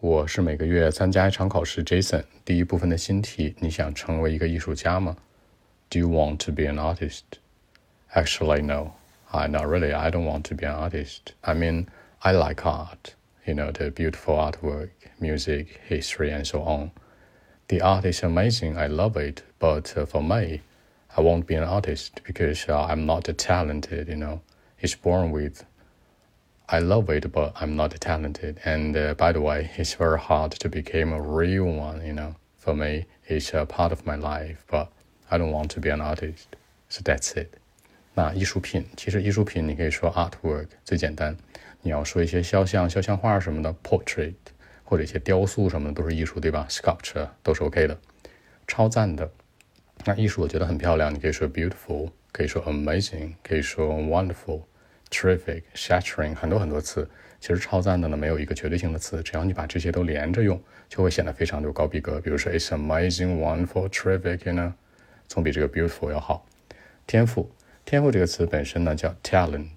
我是每个月参加一场考试。Jason，第一部分的新题，你想成为一个艺术家吗？Do you want to be an artist? Actually, no. I not really. I don't want to be an artist. I mean, I like art. You know, the beautiful artwork, music, history, and so on. The art is amazing. I love it. But uh, for me, I won't be an artist because uh, I'm not talented. You know, it's born with I love it, but I'm not talented. And uh, by the way, it's very hard to become a real one. You know, for me, it's a part of my life, but I don't want to be an artist. So that's it. 那艺术品，其实艺术品你可以说 artwork 最简单。你要说一些肖像、肖像画什么的 portrait，或者一些雕塑什么的都是艺术，对吧？sculpture 都是 OK 的。超赞的，那艺术我觉得很漂亮，你可以说 beautiful，可以说 amazing，可以说 wonderful。 terrific、shattering 很多很多词，其实超赞的呢没有一个绝对性的词，只要你把这些都连着用，就会显得非常的有高逼格。比如说，It's amazing, wonderful, terrific，呢，总比这个 beautiful 要好。天赋，天赋这个词本身呢叫 talent，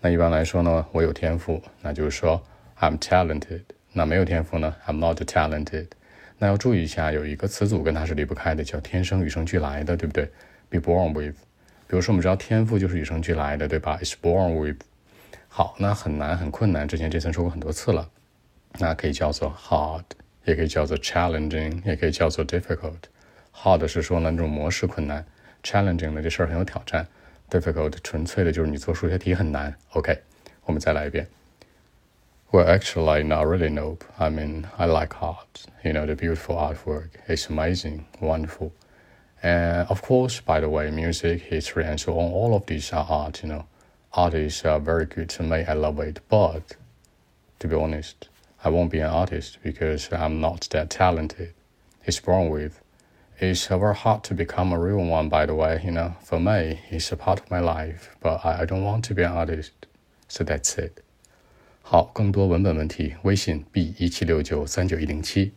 那一般来说呢，我有天赋，那就是说 I'm talented。那没有天赋呢，I'm not talented。那要注意一下，有一个词组跟它是离不开的，叫天生与生俱来的，对不对？Be born with。比如说，我们知道天赋就是与生俱来的，对吧？It's born with。好，那很难很困难，之前这层说过很多次了。那可以叫做 hard，也可以叫做 challenging，也可以叫做 difficult。hard 是说呢那种模式困难，challenging 呢这事儿很有挑战，difficult 纯粹的就是你做数学题很难。OK，我们再来一遍。Well, actually, not really. Nope. I mean, I like art. You know, the beautiful artwork. It's amazing, wonderful. And of course, by the way, music, history, and so on, all of these are art, you know. Art is uh, very good to me. I love it. But to be honest, I won't be an artist because I'm not that talented. It's born with. It's very hard to become a real one, by the way, you know. For me, it's a part of my life, but I, I don't want to be an artist. So that's it. 好，更多文本问题，微信 b 一七六九三九一零七。